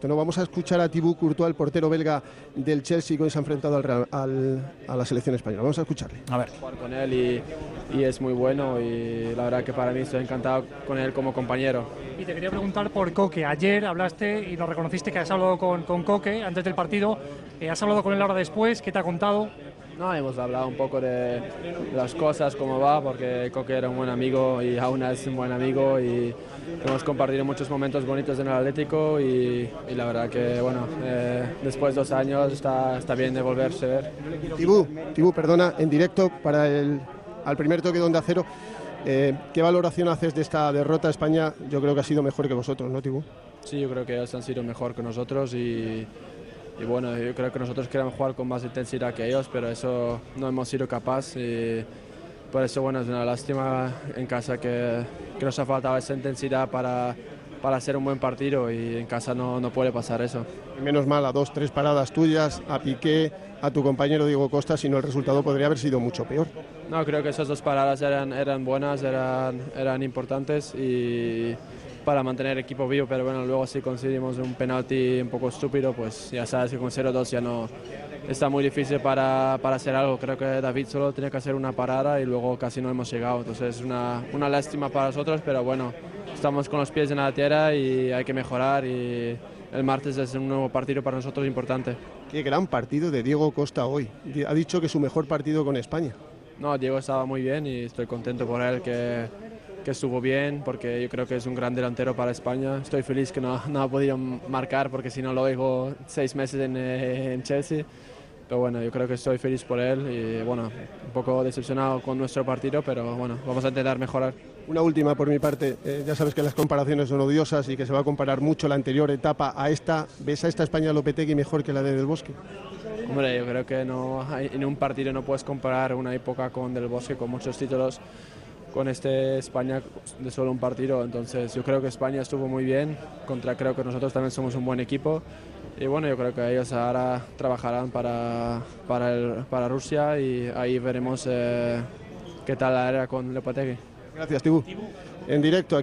directo. ¿no? Vamos a escuchar a Thibaut Courtois, el portero belga del Chelsea, que hoy se ha enfrentado al Real- al- a la selección española. Vamos a escucharle. A ver. jugar con él y, y es muy bueno y la verdad que para mí estoy encantado con él como compañero. Y te quería preguntar por Coque. Ayer hablaste y nos reconociste que has hablado con, con Coque antes del partido. Eh, ¿Has hablado con él ahora después? ¿Qué te ha contado? No, hemos hablado un poco de, las cosas, cómo va, porque Coque era un buen amigo y aún es un buen amigo y hemos compartido muchos momentos bonitos en el Atlético y, y la verdad que, bueno, eh, después de dos años está, está bien de volverse a ver. Tibú, Tibú, perdona, en directo para el al primer toque de Onda Cero. eh, ¿Qué valoración haces de esta derrota a España? Yo creo que ha sido mejor que vosotros, ¿no, Tibú? Sí, yo creo que ellos han sido mejor que nosotros y, y bueno, yo creo que nosotros queremos jugar con más intensidad que ellos, pero eso no hemos sido capaces y por eso bueno, es una lástima en casa que, que nos ha faltado esa intensidad para, para hacer un buen partido y en casa no, no puede pasar eso. Menos mal a dos, tres paradas tuyas, a Piqué, a tu compañero Diego Costa, si no el resultado podría haber sido mucho peor. No, creo que esas dos paradas eran, eran buenas, eran, eran importantes y para mantener el equipo vivo, pero bueno, luego si conseguimos un penalti un poco estúpido, pues ya sabes que con 0-2 ya no está muy difícil para, para hacer algo. Creo que David solo tenía que hacer una parada y luego casi no hemos llegado, entonces es una, una lástima para nosotros, pero bueno, estamos con los pies en la tierra y hay que mejorar y el martes es un nuevo partido para nosotros importante. Qué gran partido de Diego Costa hoy. Ha dicho que es su mejor partido con España. No, Diego estaba muy bien y estoy contento por él que, que estuvo bien porque yo creo que es un gran delantero para España. Estoy feliz que no, no ha podido marcar porque si no lo dejo seis meses en, eh, en Chelsea. Pero bueno, yo creo que estoy feliz por él y bueno, un poco decepcionado con nuestro partido, pero bueno, vamos a intentar mejorar. Una última por mi parte. Eh, ya sabes que las comparaciones son odiosas y que se va a comparar mucho la anterior etapa a esta. ¿Ves a esta España Lopetegui mejor que la de Del Bosque? Hombre, yo creo que no, en un partido no puedes comparar una época con Del Bosque, con muchos títulos, con este España de solo un partido. Entonces, yo creo que España estuvo muy bien. Contra, creo que nosotros también somos un buen equipo. Y bueno, yo creo que ellos ahora trabajarán para, para, el- para Rusia y ahí veremos eh, qué tal la era con Lopetegui. Gracias, Tibú. En directo aquí.